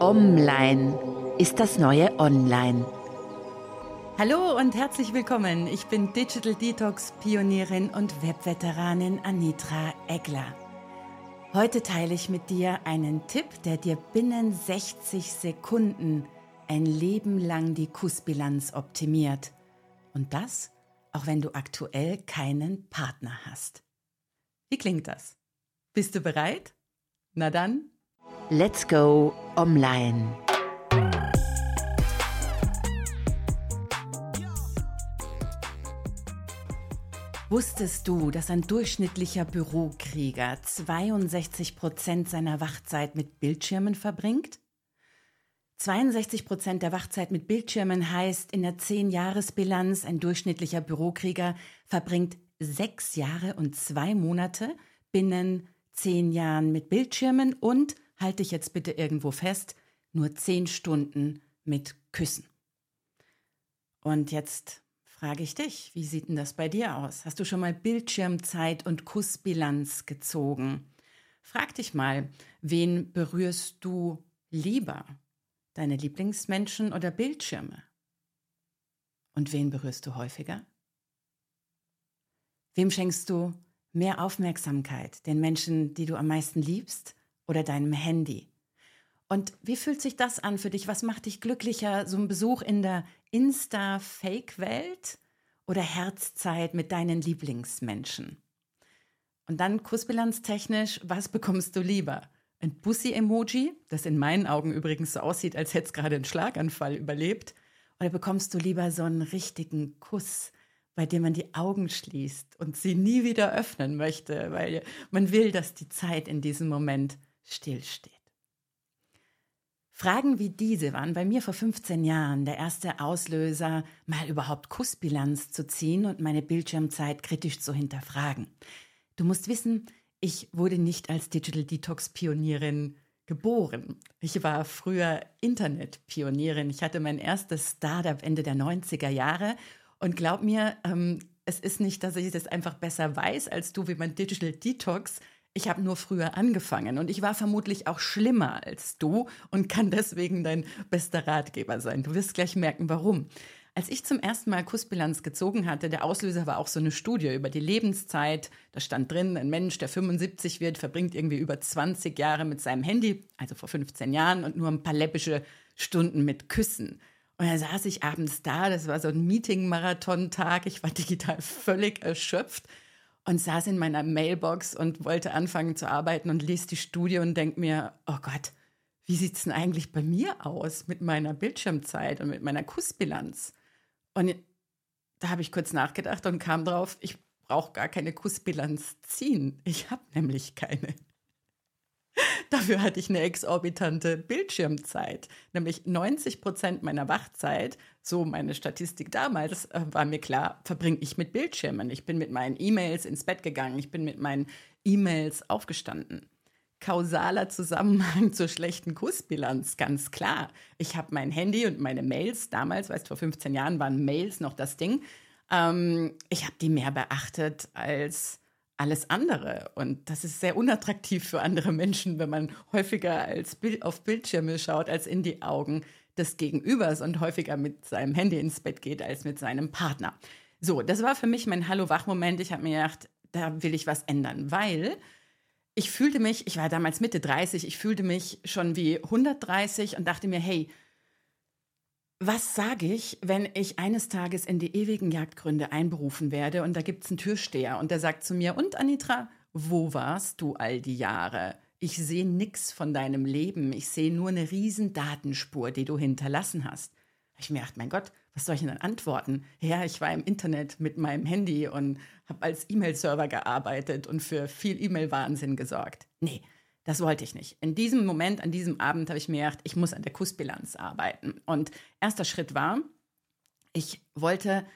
Online ist das neue Online. Hallo und herzlich willkommen. Ich bin Digital Detox Pionierin und Webveteranin Anitra Egler. Heute teile ich mit dir einen Tipp, der dir binnen 60 Sekunden ein Leben lang die Kussbilanz optimiert. Und das, auch wenn du aktuell keinen Partner hast. Wie klingt das? Bist du bereit? Na dann, let's go online. Wusstest du, dass ein durchschnittlicher Bürokrieger 62 Prozent seiner Wachzeit mit Bildschirmen verbringt? 62 Prozent der Wachzeit mit Bildschirmen heißt in der 10-Jahres-Bilanz, ein durchschnittlicher Bürokrieger verbringt sechs Jahre und zwei Monate binnen zehn Jahren mit Bildschirmen und, halte ich jetzt bitte irgendwo fest, nur zehn Stunden mit Küssen. Und jetzt frage ich dich, wie sieht denn das bei dir aus? Hast du schon mal Bildschirmzeit und Kussbilanz gezogen? Frag dich mal, wen berührst du lieber? Deine Lieblingsmenschen oder Bildschirme? Und wen berührst du häufiger? Wem schenkst du mehr Aufmerksamkeit? Den Menschen, die du am meisten liebst oder deinem Handy? Und wie fühlt sich das an für dich? Was macht dich glücklicher? So ein Besuch in der Insta-Fake-Welt oder Herzzeit mit deinen Lieblingsmenschen? Und dann kussbilanztechnisch, was bekommst du lieber? Ein Bussi-Emoji, das in meinen Augen übrigens so aussieht, als hätte es gerade einen Schlaganfall überlebt? Oder bekommst du lieber so einen richtigen Kuss, bei dem man die Augen schließt und sie nie wieder öffnen möchte, weil man will, dass die Zeit in diesem Moment stillsteht. Fragen wie diese waren bei mir vor 15 Jahren der erste Auslöser, mal überhaupt Kussbilanz zu ziehen und meine Bildschirmzeit kritisch zu hinterfragen. Du musst wissen, ich wurde nicht als Digital Detox Pionierin geboren. Ich war früher Internet-Pionierin. Ich hatte mein erstes Startup Ende der 90er Jahre und glaub mir, ähm, es ist nicht, dass ich das einfach besser weiß als du, wie man Digital Detox. Ich habe nur früher angefangen und ich war vermutlich auch schlimmer als du und kann deswegen dein bester Ratgeber sein. Du wirst gleich merken, warum. Als ich zum ersten Mal Kussbilanz gezogen hatte, der Auslöser war auch so eine Studie über die Lebenszeit. Da stand drin, ein Mensch, der 75 wird, verbringt irgendwie über 20 Jahre mit seinem Handy, also vor 15 Jahren, und nur ein paar läppische Stunden mit Küssen. Und dann saß ich abends da, das war so ein Meeting-Marathon-Tag, ich war digital völlig erschöpft und saß in meiner Mailbox und wollte anfangen zu arbeiten und liest die Studie und denk mir, oh Gott, wie sieht's denn eigentlich bei mir aus mit meiner Bildschirmzeit und mit meiner Kussbilanz? Und da habe ich kurz nachgedacht und kam drauf, ich brauche gar keine Kussbilanz ziehen. Ich habe nämlich keine. Dafür hatte ich eine exorbitante Bildschirmzeit. Nämlich 90 Prozent meiner Wachzeit, so meine Statistik damals, äh, war mir klar, verbringe ich mit Bildschirmen. Ich bin mit meinen E-Mails ins Bett gegangen. Ich bin mit meinen E-Mails aufgestanden. Kausaler Zusammenhang zur schlechten Kussbilanz, ganz klar. Ich habe mein Handy und meine Mails, damals, weißt du, vor 15 Jahren waren Mails noch das Ding. Ähm, ich habe die mehr beachtet als alles andere. Und das ist sehr unattraktiv für andere Menschen, wenn man häufiger als Bild auf Bildschirme schaut, als in die Augen des Gegenübers und häufiger mit seinem Handy ins Bett geht als mit seinem Partner. So, das war für mich mein Hallo-Wach-Moment. Ich habe mir gedacht, da will ich was ändern, weil ich fühlte mich, ich war damals Mitte 30, ich fühlte mich schon wie 130 und dachte mir, hey, was sage ich, wenn ich eines Tages in die ewigen Jagdgründe einberufen werde und da gibt es einen Türsteher und der sagt zu mir, und Anitra, wo warst du all die Jahre? Ich sehe nichts von deinem Leben, ich sehe nur eine riesen Datenspur, die du hinterlassen hast. Ich gedacht, mein Gott, was soll ich denn antworten? Ja, ich war im Internet mit meinem Handy und habe als E-Mail-Server gearbeitet und für viel E-Mail-Wahnsinn gesorgt. Nee, das wollte ich nicht. In diesem Moment, an diesem Abend habe ich mir gedacht, ich muss an der Kussbilanz arbeiten. Und erster Schritt war, ich wollte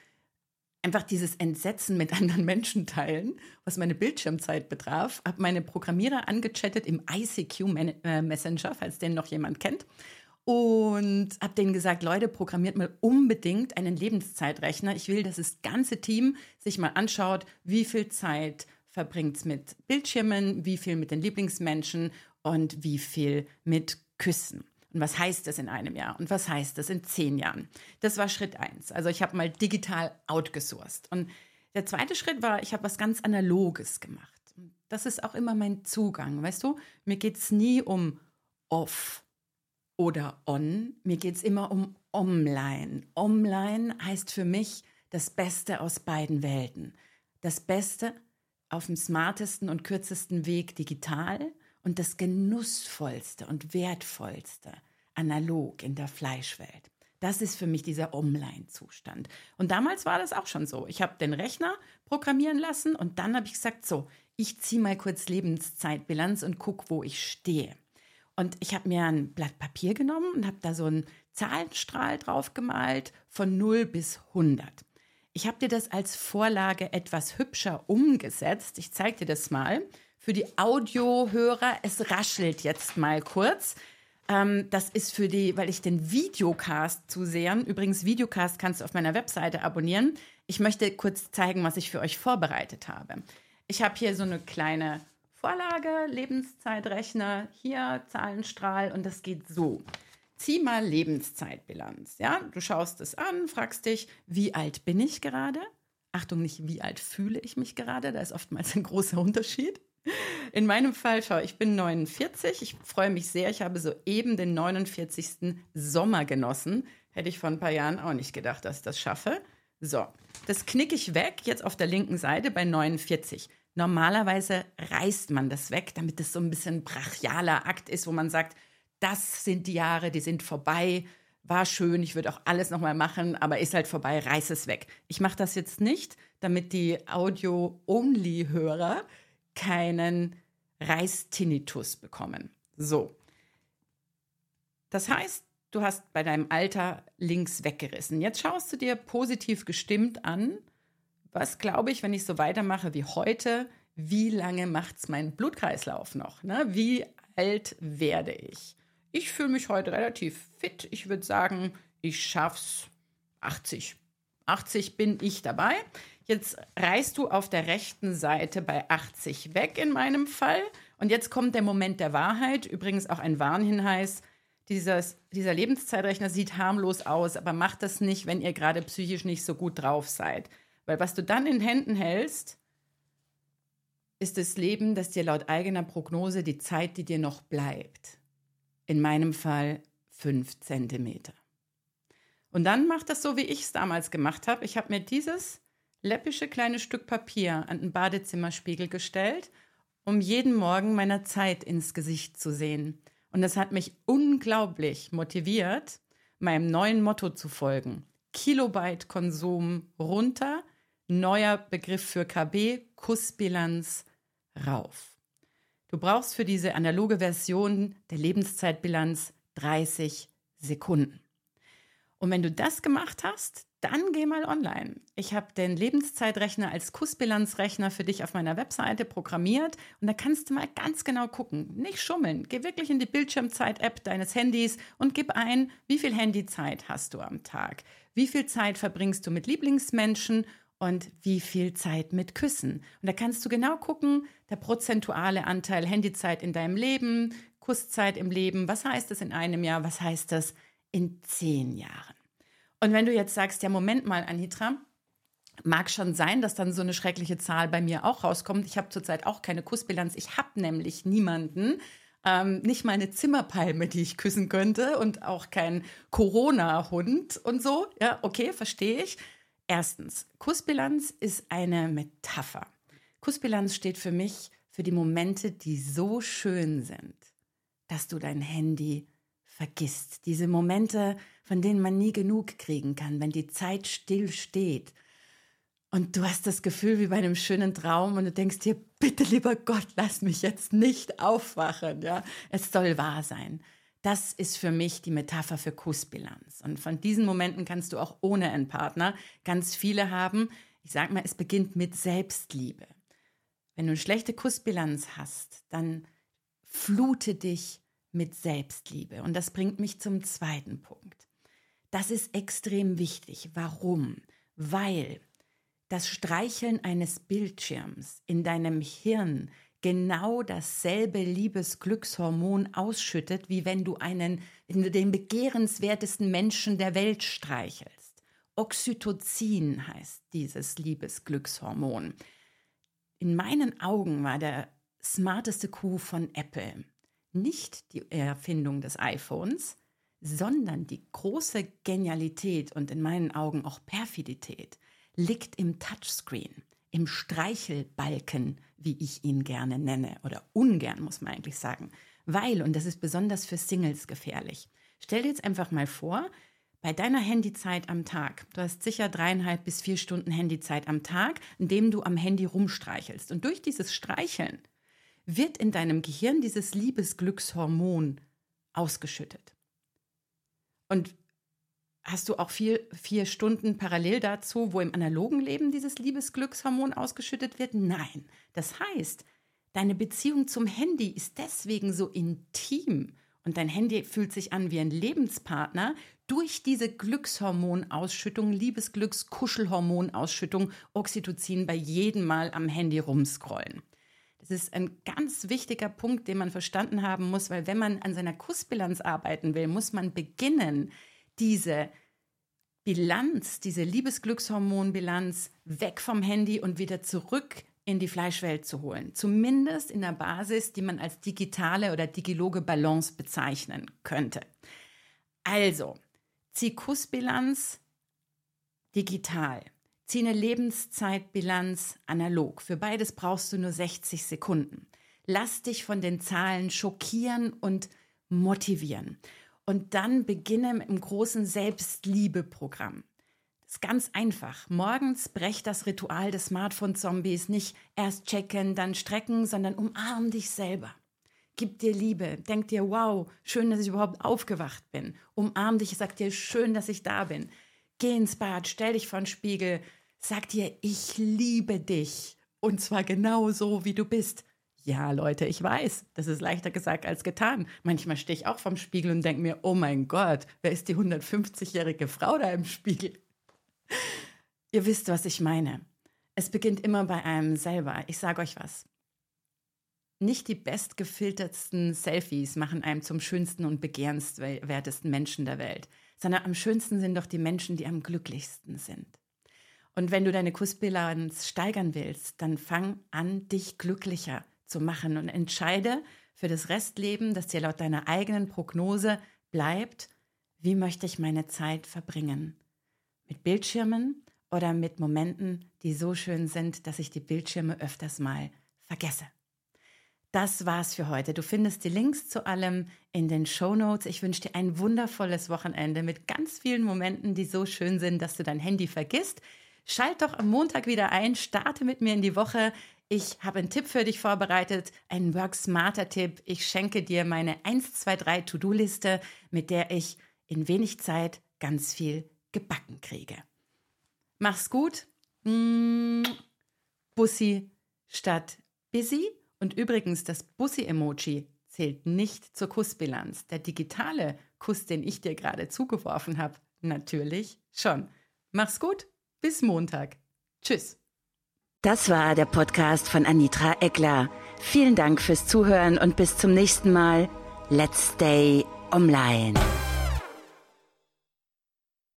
einfach dieses Entsetzen mit anderen Menschen teilen, was meine Bildschirmzeit betraf, habe meine Programmierer angechattet im ICQ äh, Messenger, falls den noch jemand kennt, und habe denen gesagt, Leute, programmiert mal unbedingt einen Lebenszeitrechner. Ich will, dass das ganze Team sich mal anschaut, wie viel Zeit verbringt es mit Bildschirmen, wie viel mit den Lieblingsmenschen und wie viel mit Küssen. Und was heißt das in einem Jahr? Und was heißt das in zehn Jahren? Das war Schritt eins. Also ich habe mal digital outgesourced. Und der zweite Schritt war, ich habe was ganz Analoges gemacht. Das ist auch immer mein Zugang. Weißt du, mir geht es nie um off oder on. Mir geht es immer um online. Online heißt für mich das Beste aus beiden Welten. Das Beste auf dem smartesten und kürzesten Weg digital und das genussvollste und wertvollste analog in der Fleischwelt. Das ist für mich dieser Online-Zustand. Und damals war das auch schon so. Ich habe den Rechner programmieren lassen und dann habe ich gesagt, so, ich ziehe mal kurz Lebenszeitbilanz und gucke, wo ich stehe. Und ich habe mir ein Blatt Papier genommen und habe da so einen Zahlenstrahl drauf gemalt von 0 bis 100. Ich habe dir das als Vorlage etwas hübscher umgesetzt. Ich zeige dir das mal. Für die Audiohörer, es raschelt jetzt mal kurz. Ähm, das ist für die, weil ich den Videocast zu sehen. Übrigens, Videocast kannst du auf meiner Webseite abonnieren. Ich möchte kurz zeigen, was ich für euch vorbereitet habe. Ich habe hier so eine kleine Vorlage, Lebenszeitrechner, hier Zahlenstrahl und das geht so zieh mal Lebenszeitbilanz. Ja, du schaust es an, fragst dich, wie alt bin ich gerade? Achtung, nicht wie alt fühle ich mich gerade, da ist oftmals ein großer Unterschied. In meinem Fall, schau, ich bin 49, ich freue mich sehr, ich habe soeben den 49. Sommer genossen. Hätte ich vor ein paar Jahren auch nicht gedacht, dass ich das schaffe. So, das knicke ich weg, jetzt auf der linken Seite bei 49. Normalerweise reißt man das weg, damit es so ein bisschen brachialer Akt ist, wo man sagt, das sind die Jahre, die sind vorbei. War schön, ich würde auch alles nochmal machen, aber ist halt vorbei, reiß es weg. Ich mache das jetzt nicht, damit die Audio-Only-Hörer keinen Reißtinnitus bekommen. So. Das heißt, du hast bei deinem Alter links weggerissen. Jetzt schaust du dir positiv gestimmt an, was glaube ich, wenn ich so weitermache wie heute, wie lange macht es mein Blutkreislauf noch? Ne? Wie alt werde ich? Ich fühle mich heute relativ fit. Ich würde sagen, ich schaff's 80. 80 bin ich dabei. Jetzt reißt du auf der rechten Seite bei 80 weg in meinem Fall. Und jetzt kommt der Moment der Wahrheit. Übrigens auch ein Warnhinweis. Dieses, dieser Lebenszeitrechner sieht harmlos aus, aber macht das nicht, wenn ihr gerade psychisch nicht so gut drauf seid. Weil was du dann in Händen hältst, ist das Leben, das dir laut eigener Prognose die Zeit, die dir noch bleibt in meinem Fall fünf Zentimeter. Und dann macht das so, wie ich es damals gemacht habe. Ich habe mir dieses läppische kleine Stück Papier an den Badezimmerspiegel gestellt, um jeden Morgen meiner Zeit ins Gesicht zu sehen. Und das hat mich unglaublich motiviert, meinem neuen Motto zu folgen. Kilobyte Konsum runter, neuer Begriff für KB, Kussbilanz rauf. Du brauchst für diese analoge Version der Lebenszeitbilanz 30 Sekunden. Und wenn du das gemacht hast, dann geh mal online. Ich habe den Lebenszeitrechner als Kussbilanzrechner für dich auf meiner Webseite programmiert und da kannst du mal ganz genau gucken. Nicht schummeln. Geh wirklich in die Bildschirmzeit-App deines Handys und gib ein, wie viel Handyzeit hast du am Tag? Wie viel Zeit verbringst du mit Lieblingsmenschen und wie viel Zeit mit Küssen. Und da kannst du genau gucken, der prozentuale Anteil Handyzeit in deinem Leben, Kusszeit im Leben, was heißt das in einem Jahr, was heißt das in zehn Jahren. Und wenn du jetzt sagst, ja, Moment mal, Anitra, mag schon sein, dass dann so eine schreckliche Zahl bei mir auch rauskommt. Ich habe zurzeit auch keine Kussbilanz. Ich habe nämlich niemanden, ähm, nicht mal eine Zimmerpalme, die ich küssen könnte und auch kein Corona-Hund und so. Ja, okay, verstehe ich. Erstens, Kussbilanz ist eine Metapher. Kussbilanz steht für mich für die Momente, die so schön sind, dass du dein Handy vergisst. Diese Momente, von denen man nie genug kriegen kann, wenn die Zeit still steht. Und du hast das Gefühl wie bei einem schönen Traum und du denkst dir, bitte lieber Gott, lass mich jetzt nicht aufwachen. Ja, es soll wahr sein. Das ist für mich die Metapher für Kussbilanz. Und von diesen Momenten kannst du auch ohne einen Partner ganz viele haben. Ich sage mal, es beginnt mit Selbstliebe. Wenn du eine schlechte Kussbilanz hast, dann flute dich mit Selbstliebe. Und das bringt mich zum zweiten Punkt. Das ist extrem wichtig. Warum? Weil das Streicheln eines Bildschirms in deinem Hirn genau dasselbe Liebesglückshormon ausschüttet, wie wenn du einen, den begehrenswertesten Menschen der Welt streichelst. Oxytocin heißt dieses Liebesglückshormon. In meinen Augen war der smarteste Coup von Apple nicht die Erfindung des iPhones, sondern die große Genialität und in meinen Augen auch Perfidität liegt im Touchscreen, im Streichelbalken, wie ich ihn gerne nenne, oder ungern muss man eigentlich sagen, weil, und das ist besonders für Singles gefährlich, stell dir jetzt einfach mal vor, bei deiner Handyzeit am Tag, du hast sicher dreieinhalb bis vier Stunden Handyzeit am Tag, indem du am Handy rumstreichelst. Und durch dieses Streicheln wird in deinem Gehirn dieses Liebesglückshormon ausgeschüttet. Und hast du auch vier, vier Stunden parallel dazu, wo im analogen Leben dieses Liebesglückshormon ausgeschüttet wird? Nein. Das heißt, deine Beziehung zum Handy ist deswegen so intim und dein Handy fühlt sich an wie ein Lebenspartner durch diese Glückshormonausschüttung, Liebesglücks-Kuschelhormonausschüttung, Oxytocin bei jedem Mal am Handy rumscrollen. Das ist ein ganz wichtiger Punkt, den man verstanden haben muss, weil wenn man an seiner Kussbilanz arbeiten will, muss man beginnen, diese Bilanz, diese Liebesglückshormonbilanz weg vom Handy und wieder zurück in die Fleischwelt zu holen. Zumindest in der Basis, die man als digitale oder digiloge Balance bezeichnen könnte. Also, zieh Kussbilanz digital. Zieh eine Lebenszeitbilanz analog. Für beides brauchst du nur 60 Sekunden. Lass dich von den Zahlen schockieren und motivieren. Und dann beginne mit einem großen Selbstliebeprogramm. Das ist ganz einfach. Morgens brech das Ritual des Smartphone-Zombies nicht erst checken, dann strecken, sondern umarm dich selber. Gib dir Liebe. Denk dir, wow, schön, dass ich überhaupt aufgewacht bin. Umarm dich, sag dir, schön, dass ich da bin. Geh ins Bad, stell dich vor den Spiegel, sag dir, ich liebe dich. Und zwar genau so, wie du bist. Ja, Leute, ich weiß, das ist leichter gesagt als getan. Manchmal stehe ich auch vorm Spiegel und denke mir, oh mein Gott, wer ist die 150-jährige Frau da im Spiegel? Ihr wisst, was ich meine. Es beginnt immer bei einem selber. Ich sage euch was. Nicht die bestgefiltertsten Selfies machen einem zum schönsten und begehrenswertesten Menschen der Welt sondern am schönsten sind doch die Menschen, die am glücklichsten sind. Und wenn du deine Kussbilanz steigern willst, dann fang an, dich glücklicher zu machen und entscheide für das Restleben, das dir laut deiner eigenen Prognose bleibt, wie möchte ich meine Zeit verbringen? Mit Bildschirmen oder mit Momenten, die so schön sind, dass ich die Bildschirme öfters mal vergesse. Das war's für heute. Du findest die Links zu allem in den Show Notes. Ich wünsche dir ein wundervolles Wochenende mit ganz vielen Momenten, die so schön sind, dass du dein Handy vergisst. Schalt doch am Montag wieder ein, starte mit mir in die Woche. Ich habe einen Tipp für dich vorbereitet, einen Work Smarter Tipp. Ich schenke dir meine 1, 2, 3 To-Do-Liste, mit der ich in wenig Zeit ganz viel gebacken kriege. Mach's gut. Bussi statt Busy. Und übrigens, das Bussi-Emoji zählt nicht zur Kussbilanz. Der digitale Kuss, den ich dir gerade zugeworfen habe, natürlich schon. Mach's gut, bis Montag. Tschüss. Das war der Podcast von Anitra Eckler. Vielen Dank fürs Zuhören und bis zum nächsten Mal. Let's stay online.